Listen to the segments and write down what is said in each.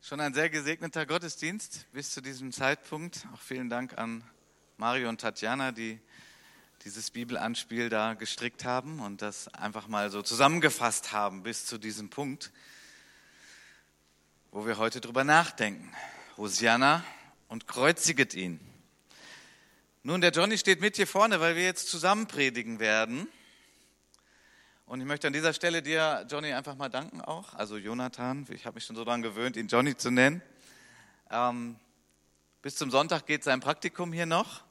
Schon ein sehr gesegneter Gottesdienst bis zu diesem Zeitpunkt. Auch vielen Dank an Mario und Tatjana, die dieses Bibelanspiel da gestrickt haben und das einfach mal so zusammengefasst haben bis zu diesem Punkt, wo wir heute drüber nachdenken. Hosianna und kreuziget ihn. Nun, der Johnny steht mit hier vorne, weil wir jetzt zusammen predigen werden. Und ich möchte an dieser Stelle dir, Johnny, einfach mal danken auch. Also Jonathan, ich habe mich schon so daran gewöhnt, ihn Johnny zu nennen. Ähm, bis zum Sonntag geht sein Praktikum hier noch.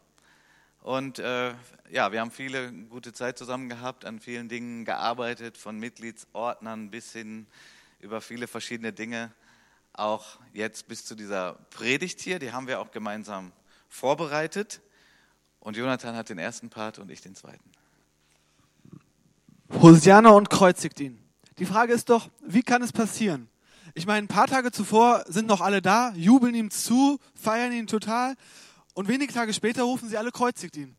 Und äh, ja, wir haben viele gute Zeit zusammen gehabt, an vielen Dingen gearbeitet, von Mitgliedsordnern bis hin über viele verschiedene Dinge. Auch jetzt bis zu dieser Predigt hier, die haben wir auch gemeinsam vorbereitet. Und Jonathan hat den ersten Part und ich den zweiten. Hosianna und kreuzigt ihn. Die Frage ist doch, wie kann es passieren? Ich meine, ein paar Tage zuvor sind noch alle da, jubeln ihm zu, feiern ihn total und wenige Tage später rufen sie alle, kreuzigt ihn.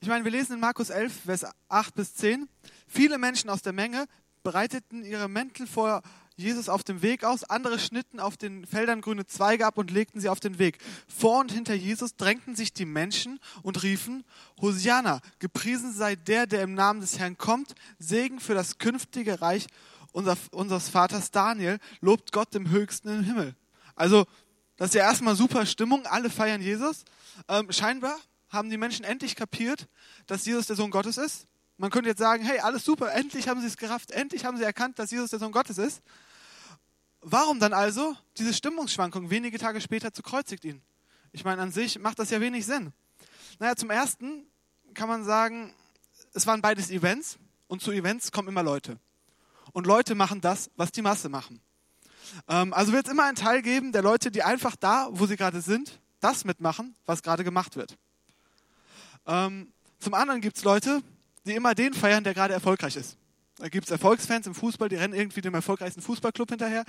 Ich meine, wir lesen in Markus 11, Vers 8 bis 10, viele Menschen aus der Menge breiteten ihre Mäntel vor Jesus auf dem Weg aus, andere schnitten auf den Feldern grüne Zweige ab und legten sie auf den Weg. Vor und hinter Jesus drängten sich die Menschen und riefen, Hosianna, gepriesen sei der, der im Namen des Herrn kommt, Segen für das künftige Reich unser, unseres Vaters Daniel, lobt Gott im Höchsten im Himmel. Also, das ist ja erstmal super Stimmung, alle feiern Jesus. Ähm, scheinbar haben die Menschen endlich kapiert, dass Jesus der Sohn Gottes ist. Man könnte jetzt sagen, hey, alles super, endlich haben sie es gerafft, endlich haben sie erkannt, dass Jesus der Sohn Gottes ist. Warum dann also diese Stimmungsschwankung wenige Tage später zu kreuzigt ihn? Ich meine, an sich macht das ja wenig Sinn. Naja, zum Ersten kann man sagen, es waren beides Events und zu Events kommen immer Leute. Und Leute machen das, was die Masse machen. Ähm, also wird es immer einen Teil geben der Leute, die einfach da, wo sie gerade sind, das mitmachen, was gerade gemacht wird. Ähm, zum anderen gibt es Leute, die immer den feiern, der gerade erfolgreich ist. Da gibt es Erfolgsfans im Fußball, die rennen irgendwie dem erfolgreichsten Fußballclub hinterher.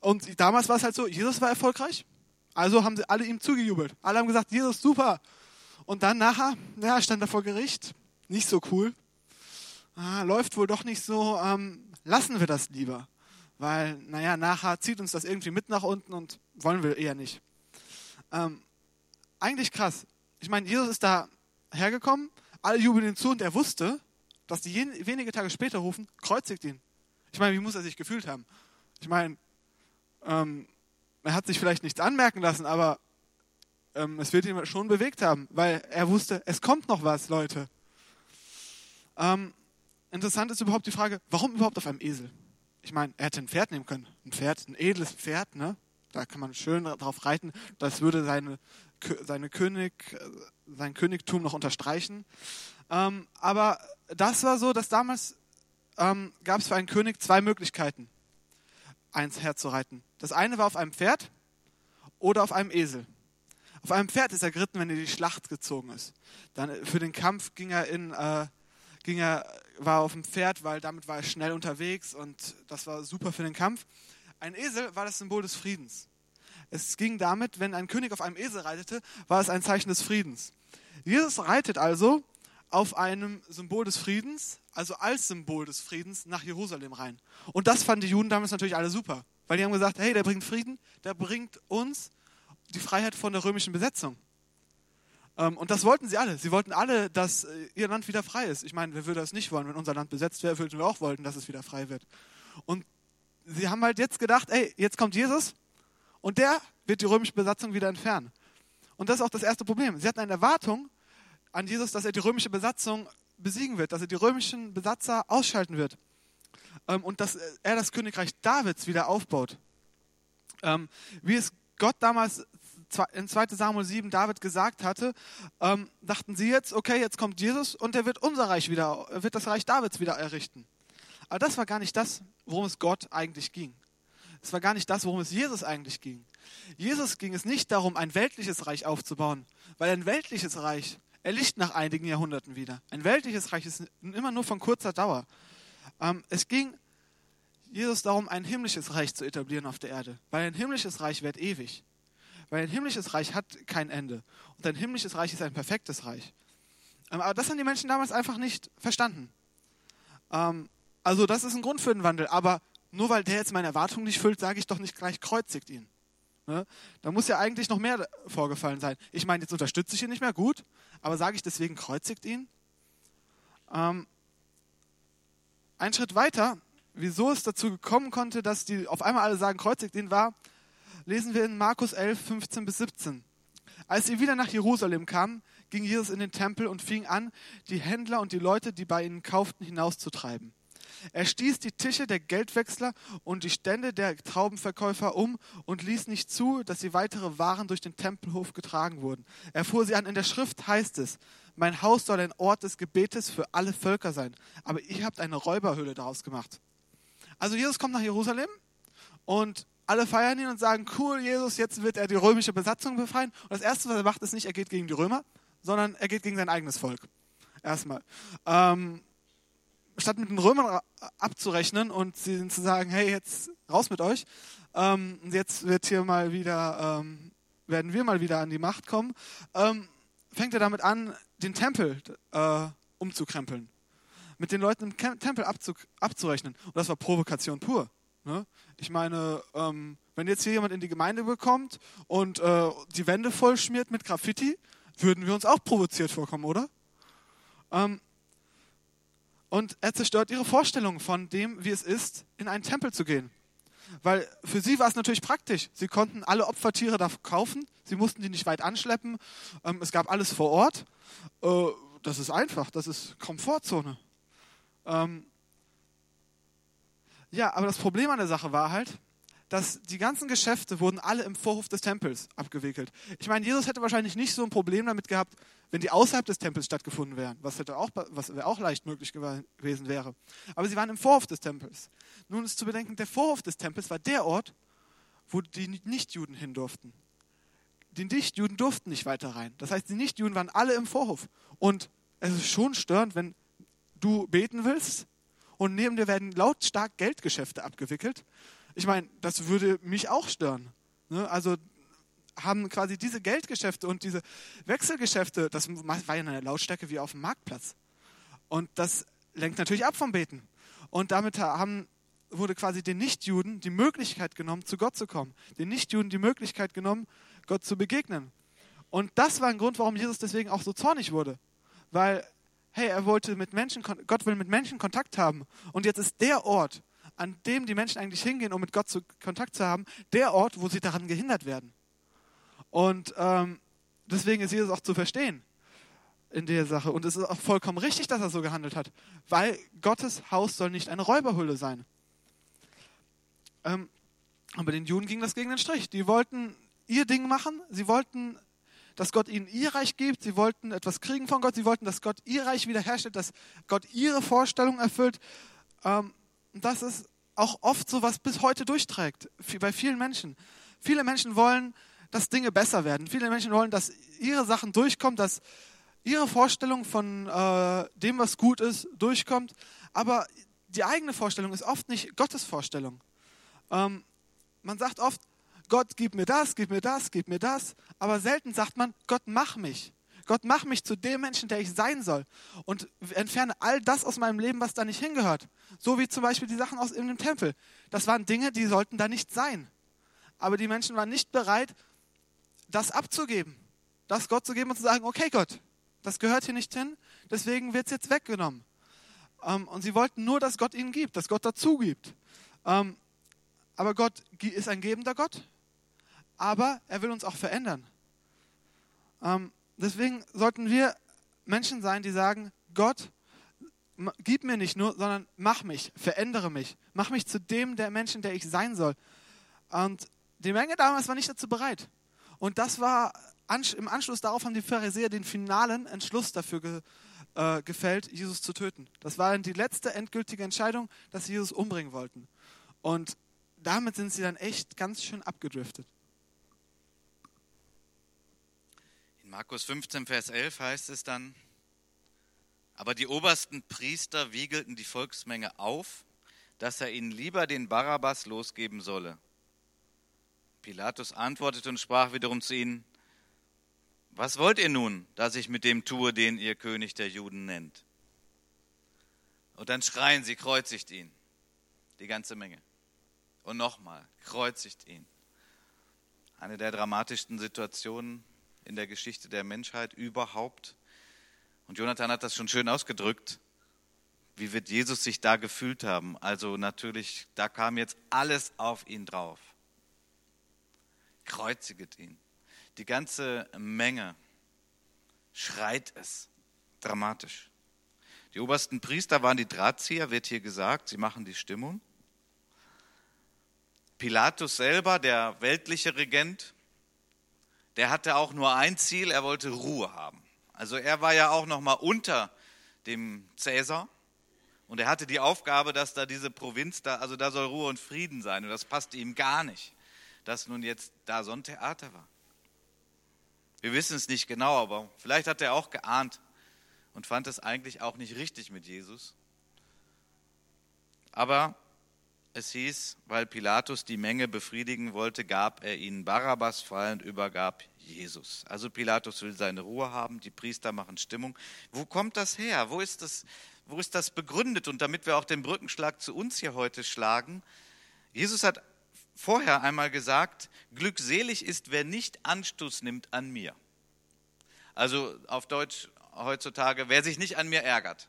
Und damals war es halt so, Jesus war erfolgreich, also haben sie alle ihm zugejubelt. Alle haben gesagt, Jesus, super. Und dann nachher, ja, stand er vor Gericht, nicht so cool. Ah, läuft wohl doch nicht so, ähm, lassen wir das lieber. Weil, naja, nachher zieht uns das irgendwie mit nach unten und wollen wir eher nicht. Ähm, eigentlich krass. Ich meine, Jesus ist da hergekommen, alle jubeln ihm zu und er wusste, dass die wenige Tage später rufen, kreuzigt ihn. Ich meine, wie muss er sich gefühlt haben? Ich meine, ähm, er hat sich vielleicht nichts anmerken lassen, aber ähm, es wird ihn schon bewegt haben, weil er wusste, es kommt noch was, Leute. Ähm, interessant ist überhaupt die Frage, warum überhaupt auf einem Esel? Ich meine, er hätte ein Pferd nehmen können. Ein Pferd, ein edles Pferd, ne? Da kann man schön drauf reiten. Das würde seine, seine König, sein Königtum noch unterstreichen. Ähm, aber das war so, dass damals ähm, gab es für einen König zwei Möglichkeiten, eins herzureiten. Das eine war auf einem Pferd oder auf einem Esel. Auf einem Pferd ist er geritten, wenn er die Schlacht gezogen ist. Dann äh, für den Kampf ging er in, äh, ging er, war auf dem Pferd, weil damit war er schnell unterwegs und das war super für den Kampf. Ein Esel war das Symbol des Friedens. Es ging damit, wenn ein König auf einem Esel reitete, war es ein Zeichen des Friedens. Jesus reitet also auf einem Symbol des Friedens, also als Symbol des Friedens, nach Jerusalem rein. Und das fanden die Juden damals natürlich alle super, weil die haben gesagt, hey, der bringt Frieden, der bringt uns die Freiheit von der römischen Besetzung. Ähm, und das wollten sie alle. Sie wollten alle, dass äh, ihr Land wieder frei ist. Ich meine, wer würde das nicht wollen? Wenn unser Land besetzt wäre, würden wir auch wollen, dass es wieder frei wird. Und sie haben halt jetzt gedacht, ey, jetzt kommt Jesus und der wird die römische Besatzung wieder entfernen. Und das ist auch das erste Problem. Sie hatten eine Erwartung, an Jesus, dass er die römische Besatzung besiegen wird, dass er die römischen Besatzer ausschalten wird ähm, und dass er das Königreich Davids wieder aufbaut. Ähm, wie es Gott damals in 2 Samuel 7 David gesagt hatte, ähm, dachten sie jetzt, okay, jetzt kommt Jesus und er wird unser Reich wieder, wird das Reich Davids wieder errichten. Aber das war gar nicht das, worum es Gott eigentlich ging. Es war gar nicht das, worum es Jesus eigentlich ging. Jesus ging es nicht darum, ein weltliches Reich aufzubauen, weil ein weltliches Reich erlischt nach einigen Jahrhunderten wieder. Ein weltliches Reich ist immer nur von kurzer Dauer. Ähm, es ging Jesus darum, ein himmlisches Reich zu etablieren auf der Erde, weil ein himmlisches Reich wird ewig. Weil ein himmlisches Reich hat kein Ende. Und ein himmlisches Reich ist ein perfektes Reich. Ähm, aber das haben die Menschen damals einfach nicht verstanden. Ähm, also das ist ein Grund für den Wandel. Aber nur weil der jetzt meine Erwartungen nicht füllt, sage ich doch nicht gleich, kreuzigt ihn. Ne? Da muss ja eigentlich noch mehr vorgefallen sein. Ich meine, jetzt unterstütze ich ihn nicht mehr, gut, aber sage ich deswegen, kreuzigt ihn? Ähm, ein Schritt weiter, wieso es dazu gekommen konnte, dass die auf einmal alle sagen, kreuzigt ihn, war, lesen wir in Markus 11, 15 bis 17. Als sie wieder nach Jerusalem kamen, ging Jesus in den Tempel und fing an, die Händler und die Leute, die bei ihnen kauften, hinauszutreiben. Er stieß die Tische der Geldwechsler und die Stände der Traubenverkäufer um und ließ nicht zu, dass sie weitere Waren durch den Tempelhof getragen wurden. Er fuhr sie an. In der Schrift heißt es, mein Haus soll ein Ort des Gebetes für alle Völker sein. Aber ihr habt eine Räuberhöhle daraus gemacht. Also Jesus kommt nach Jerusalem und alle feiern ihn und sagen, cool, Jesus, jetzt wird er die römische Besatzung befreien. Und das Erste, was er macht, ist nicht, er geht gegen die Römer, sondern er geht gegen sein eigenes Volk. Erstmal. Ähm, statt mit den Römern abzurechnen und sie zu sagen, hey, jetzt raus mit euch, ähm, jetzt wird hier mal wieder, ähm, werden wir mal wieder an die Macht kommen, ähm, fängt er damit an, den Tempel äh, umzukrempeln. Mit den Leuten im Tempel abzu abzurechnen. Und das war Provokation pur. Ne? Ich meine, ähm, wenn jetzt hier jemand in die Gemeinde bekommt und äh, die Wände voll schmiert mit Graffiti, würden wir uns auch provoziert vorkommen, oder? Ähm, und er zerstört ihre Vorstellung von dem, wie es ist, in einen Tempel zu gehen. Weil für sie war es natürlich praktisch. Sie konnten alle Opfertiere da kaufen, sie mussten die nicht weit anschleppen, ähm, es gab alles vor Ort. Äh, das ist einfach, das ist Komfortzone. Ähm, ja, aber das Problem an der Sache war halt, dass die ganzen Geschäfte wurden alle im Vorhof des Tempels abgewickelt. Ich meine, Jesus hätte wahrscheinlich nicht so ein Problem damit gehabt, wenn die außerhalb des Tempels stattgefunden wären, was, hätte auch, was auch leicht möglich gewesen wäre. Aber sie waren im Vorhof des Tempels. Nun ist zu bedenken, der Vorhof des Tempels war der Ort, wo die Nichtjuden hin durften. Die Nichtjuden durften nicht weiter rein. Das heißt, die Nichtjuden waren alle im Vorhof. Und es ist schon störend, wenn du beten willst und neben dir werden lautstark Geldgeschäfte abgewickelt ich meine, das würde mich auch stören. Ne? Also haben quasi diese Geldgeschäfte und diese Wechselgeschäfte, das war ja eine Lautstärke wie auf dem Marktplatz. Und das lenkt natürlich ab vom Beten. Und damit haben, wurde quasi den Nichtjuden die Möglichkeit genommen, zu Gott zu kommen. Den Nichtjuden die Möglichkeit genommen, Gott zu begegnen. Und das war ein Grund, warum Jesus deswegen auch so zornig wurde. Weil, hey, er wollte mit Menschen, Gott will mit Menschen Kontakt haben. Und jetzt ist der Ort, an dem die Menschen eigentlich hingehen, um mit Gott zu, Kontakt zu haben, der Ort, wo sie daran gehindert werden. Und ähm, deswegen ist Jesus auch zu verstehen in der Sache. Und es ist auch vollkommen richtig, dass er so gehandelt hat, weil Gottes Haus soll nicht eine Räuberhülle sein. Ähm, aber den Juden ging das gegen den Strich. Die wollten ihr Ding machen, sie wollten, dass Gott ihnen ihr Reich gibt, sie wollten etwas kriegen von Gott, sie wollten, dass Gott ihr Reich wiederherstellt, dass Gott ihre Vorstellung erfüllt. Ähm, das ist auch oft so, was bis heute durchträgt, bei vielen Menschen. Viele Menschen wollen, dass Dinge besser werden. Viele Menschen wollen, dass ihre Sachen durchkommen, dass ihre Vorstellung von äh, dem, was gut ist, durchkommt. Aber die eigene Vorstellung ist oft nicht Gottes Vorstellung. Ähm, man sagt oft, Gott, gib mir das, gib mir das, gib mir das. Aber selten sagt man, Gott, mach mich. Gott, mach mich zu dem Menschen, der ich sein soll. Und entferne all das aus meinem Leben, was da nicht hingehört. So wie zum Beispiel die Sachen aus dem Tempel. Das waren Dinge, die sollten da nicht sein. Aber die Menschen waren nicht bereit, das abzugeben. Das Gott zu geben und zu sagen, okay Gott, das gehört hier nicht hin, deswegen wird es jetzt weggenommen. Ähm, und sie wollten nur, dass Gott ihnen gibt, dass Gott dazu gibt. Ähm, aber Gott ist ein gebender Gott, aber er will uns auch verändern. Ähm, deswegen sollten wir Menschen sein, die sagen, Gott, gib mir nicht nur, sondern mach mich, verändere mich. Mach mich zu dem der Menschen, der ich sein soll. Und die Menge damals war nicht dazu bereit. Und das war, im Anschluss darauf haben die Pharisäer den finalen Entschluss dafür ge, äh, gefällt, Jesus zu töten. Das war dann die letzte endgültige Entscheidung, dass sie Jesus umbringen wollten. Und damit sind sie dann echt ganz schön abgedriftet. Markus 15, Vers 11 heißt es dann, aber die obersten Priester wiegelten die Volksmenge auf, dass er ihnen lieber den Barabbas losgeben solle. Pilatus antwortete und sprach wiederum zu ihnen, was wollt ihr nun, dass ich mit dem tue, den ihr König der Juden nennt? Und dann schreien sie, kreuzigt ihn. Die ganze Menge. Und nochmal, kreuzigt ihn. Eine der dramatischsten Situationen in der Geschichte der Menschheit überhaupt. Und Jonathan hat das schon schön ausgedrückt. Wie wird Jesus sich da gefühlt haben? Also natürlich, da kam jetzt alles auf ihn drauf. Kreuziget ihn. Die ganze Menge schreit es dramatisch. Die obersten Priester waren die Drahtzieher, wird hier gesagt, sie machen die Stimmung. Pilatus selber, der weltliche Regent, der hatte auch nur ein Ziel, er wollte Ruhe haben. Also er war ja auch noch mal unter dem Cäsar und er hatte die Aufgabe, dass da diese Provinz da, also da soll Ruhe und Frieden sein und das passte ihm gar nicht, dass nun jetzt da so ein Theater war. Wir wissen es nicht genau, aber vielleicht hat er auch geahnt und fand es eigentlich auch nicht richtig mit Jesus. Aber es hieß, weil Pilatus die Menge befriedigen wollte, gab er ihnen Barabbas frei und übergab Jesus. Also Pilatus will seine Ruhe haben, die Priester machen Stimmung. Wo kommt das her? Wo ist das, wo ist das begründet? Und damit wir auch den Brückenschlag zu uns hier heute schlagen, Jesus hat vorher einmal gesagt, glückselig ist, wer nicht Anstoß nimmt an mir. Also auf Deutsch heutzutage, wer sich nicht an mir ärgert.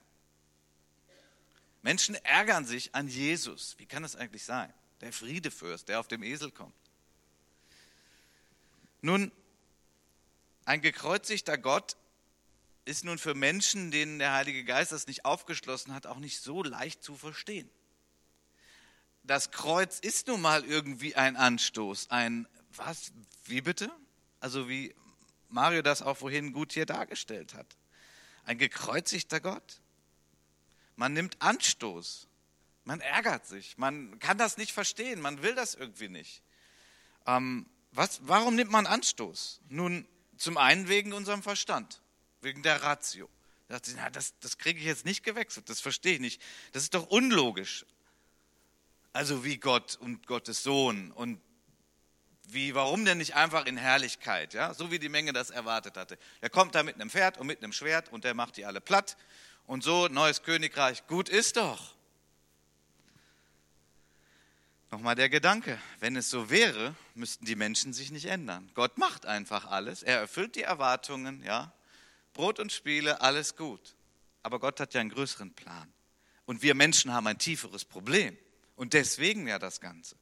Menschen ärgern sich an Jesus. Wie kann das eigentlich sein? Der Friedefürst, der auf dem Esel kommt. Nun, ein gekreuzigter Gott ist nun für Menschen, denen der Heilige Geist das nicht aufgeschlossen hat, auch nicht so leicht zu verstehen. Das Kreuz ist nun mal irgendwie ein Anstoß, ein was? Wie bitte? Also wie Mario das auch vorhin gut hier dargestellt hat. Ein gekreuzigter Gott. Man nimmt Anstoß. Man ärgert sich. Man kann das nicht verstehen. Man will das irgendwie nicht. Ähm, was, warum nimmt man Anstoß? Nun, zum einen wegen unserem Verstand, wegen der Ratio. Da dachte ich, na, das, das kriege ich jetzt nicht gewechselt, das verstehe ich nicht. Das ist doch unlogisch. Also wie Gott und Gottes Sohn und wie, warum denn nicht einfach in Herrlichkeit, ja? so wie die Menge das erwartet hatte. Der kommt da mit einem Pferd und mit einem Schwert und der macht die alle platt und so, neues Königreich, gut ist doch. Nochmal der Gedanke, wenn es so wäre, müssten die Menschen sich nicht ändern. Gott macht einfach alles, er erfüllt die Erwartungen, ja. Brot und Spiele, alles gut. Aber Gott hat ja einen größeren Plan. Und wir Menschen haben ein tieferes Problem. Und deswegen ja das Ganze.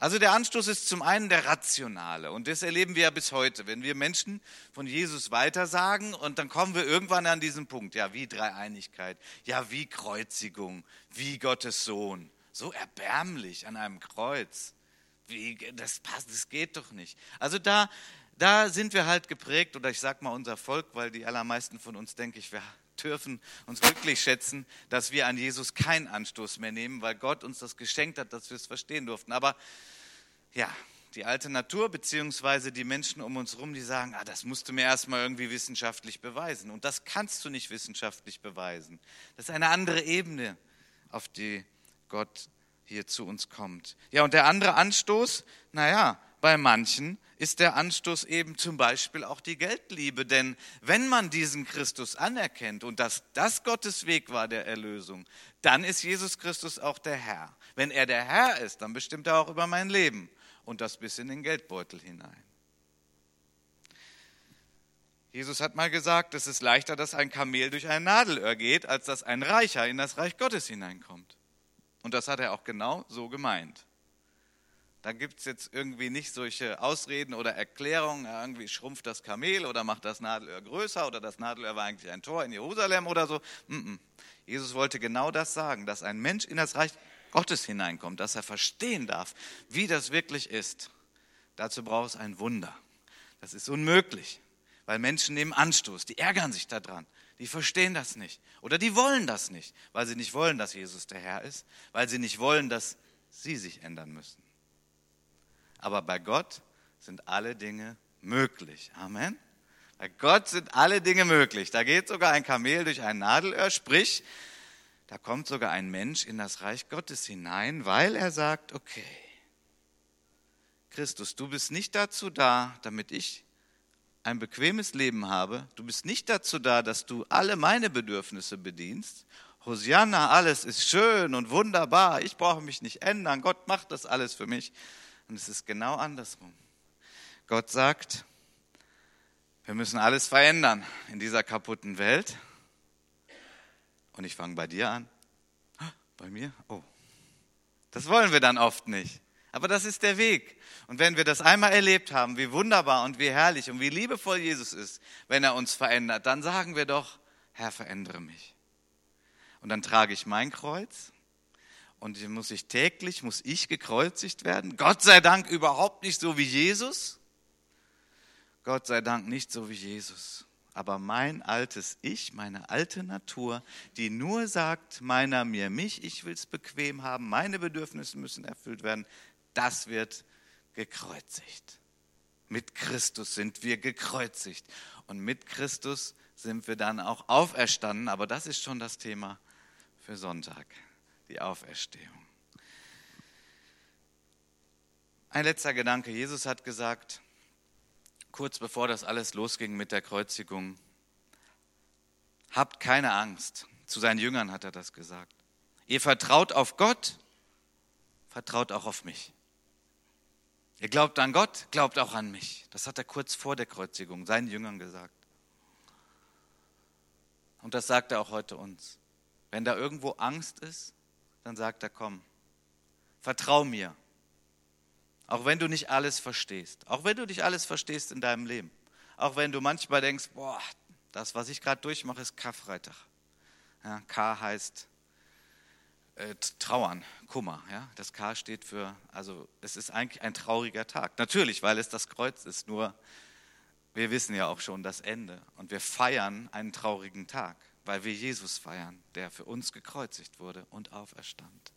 Also der Anstoß ist zum einen der rationale und das erleben wir ja bis heute, wenn wir Menschen von Jesus weitersagen und dann kommen wir irgendwann an diesen Punkt, ja wie Dreieinigkeit, ja wie Kreuzigung, wie Gottes Sohn, so erbärmlich an einem Kreuz, wie, das passt, das geht doch nicht. Also da, da sind wir halt geprägt oder ich sag mal unser Volk, weil die allermeisten von uns, denke ich, wir dürfen uns glücklich schätzen, dass wir an Jesus keinen Anstoß mehr nehmen, weil Gott uns das geschenkt hat, dass wir es verstehen durften. Aber ja, die alte Natur beziehungsweise die Menschen um uns herum, die sagen, ah, das musst du mir erstmal irgendwie wissenschaftlich beweisen. Und das kannst du nicht wissenschaftlich beweisen. Das ist eine andere Ebene, auf die Gott hier zu uns kommt. Ja, und der andere Anstoß, naja, bei manchen ist der Anstoß eben zum Beispiel auch die Geldliebe. Denn wenn man diesen Christus anerkennt und dass das Gottes Weg war der Erlösung, dann ist Jesus Christus auch der Herr. Wenn er der Herr ist, dann bestimmt er auch über mein Leben und das bis in den Geldbeutel hinein. Jesus hat mal gesagt, es ist leichter, dass ein Kamel durch ein Nadelöhr geht, als dass ein Reicher in das Reich Gottes hineinkommt. Und das hat er auch genau so gemeint. Da gibt es jetzt irgendwie nicht solche Ausreden oder Erklärungen, irgendwie schrumpft das Kamel oder macht das Nadelöhr größer oder das Nadelöhr war eigentlich ein Tor in Jerusalem oder so. Jesus wollte genau das sagen, dass ein Mensch in das Reich Gottes hineinkommt, dass er verstehen darf, wie das wirklich ist. Dazu braucht es ein Wunder. Das ist unmöglich, weil Menschen nehmen Anstoß, die ärgern sich daran, die verstehen das nicht oder die wollen das nicht, weil sie nicht wollen, dass Jesus der Herr ist, weil sie nicht wollen, dass sie sich ändern müssen. Aber bei Gott sind alle Dinge möglich. Amen. Bei Gott sind alle Dinge möglich. Da geht sogar ein Kamel durch ein Nadelöhr, sprich, da kommt sogar ein Mensch in das Reich Gottes hinein, weil er sagt, okay, Christus, du bist nicht dazu da, damit ich ein bequemes Leben habe. Du bist nicht dazu da, dass du alle meine Bedürfnisse bedienst. Hosianna, alles ist schön und wunderbar, ich brauche mich nicht ändern, Gott macht das alles für mich. Und es ist genau andersrum. Gott sagt, wir müssen alles verändern in dieser kaputten Welt. Und ich fange bei dir an. Bei mir? Oh. Das wollen wir dann oft nicht. Aber das ist der Weg. Und wenn wir das einmal erlebt haben, wie wunderbar und wie herrlich und wie liebevoll Jesus ist, wenn er uns verändert, dann sagen wir doch, Herr, verändere mich. Und dann trage ich mein Kreuz und muss ich täglich, muss ich gekreuzigt werden. Gott sei Dank überhaupt nicht so wie Jesus. Gott sei Dank nicht so wie Jesus. Aber mein altes Ich, meine alte Natur, die nur sagt, meiner mir mich, ich will es bequem haben, meine Bedürfnisse müssen erfüllt werden, das wird gekreuzigt. Mit Christus sind wir gekreuzigt. Und mit Christus sind wir dann auch auferstanden. Aber das ist schon das Thema für Sonntag, die Auferstehung. Ein letzter Gedanke. Jesus hat gesagt, kurz bevor das alles losging mit der Kreuzigung, habt keine Angst. Zu seinen Jüngern hat er das gesagt. Ihr vertraut auf Gott, vertraut auch auf mich. Ihr glaubt an Gott, glaubt auch an mich. Das hat er kurz vor der Kreuzigung seinen Jüngern gesagt. Und das sagt er auch heute uns. Wenn da irgendwo Angst ist, dann sagt er, komm, vertrau mir. Auch wenn du nicht alles verstehst. Auch wenn du nicht alles verstehst in deinem Leben. Auch wenn du manchmal denkst, boah, das, was ich gerade durchmache, ist Karfreitag. Ja, K heißt äh, trauern, Kummer. Ja? Das K steht für, also es ist eigentlich ein trauriger Tag. Natürlich, weil es das Kreuz ist, nur wir wissen ja auch schon das Ende. Und wir feiern einen traurigen Tag, weil wir Jesus feiern, der für uns gekreuzigt wurde und auferstand.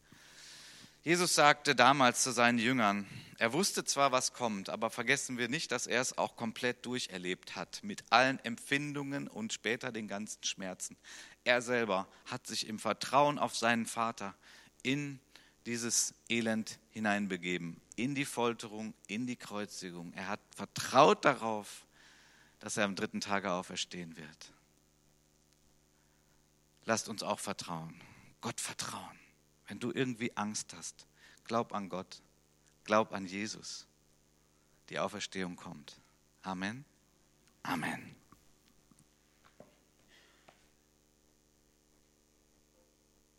Jesus sagte damals zu seinen Jüngern, er wusste zwar, was kommt, aber vergessen wir nicht, dass er es auch komplett durcherlebt hat, mit allen Empfindungen und später den ganzen Schmerzen. Er selber hat sich im Vertrauen auf seinen Vater in dieses Elend hineinbegeben, in die Folterung, in die Kreuzigung. Er hat vertraut darauf, dass er am dritten Tage auferstehen wird. Lasst uns auch vertrauen, Gott vertrauen. Wenn du irgendwie Angst hast, glaub an Gott, glaub an Jesus. Die Auferstehung kommt. Amen. Amen.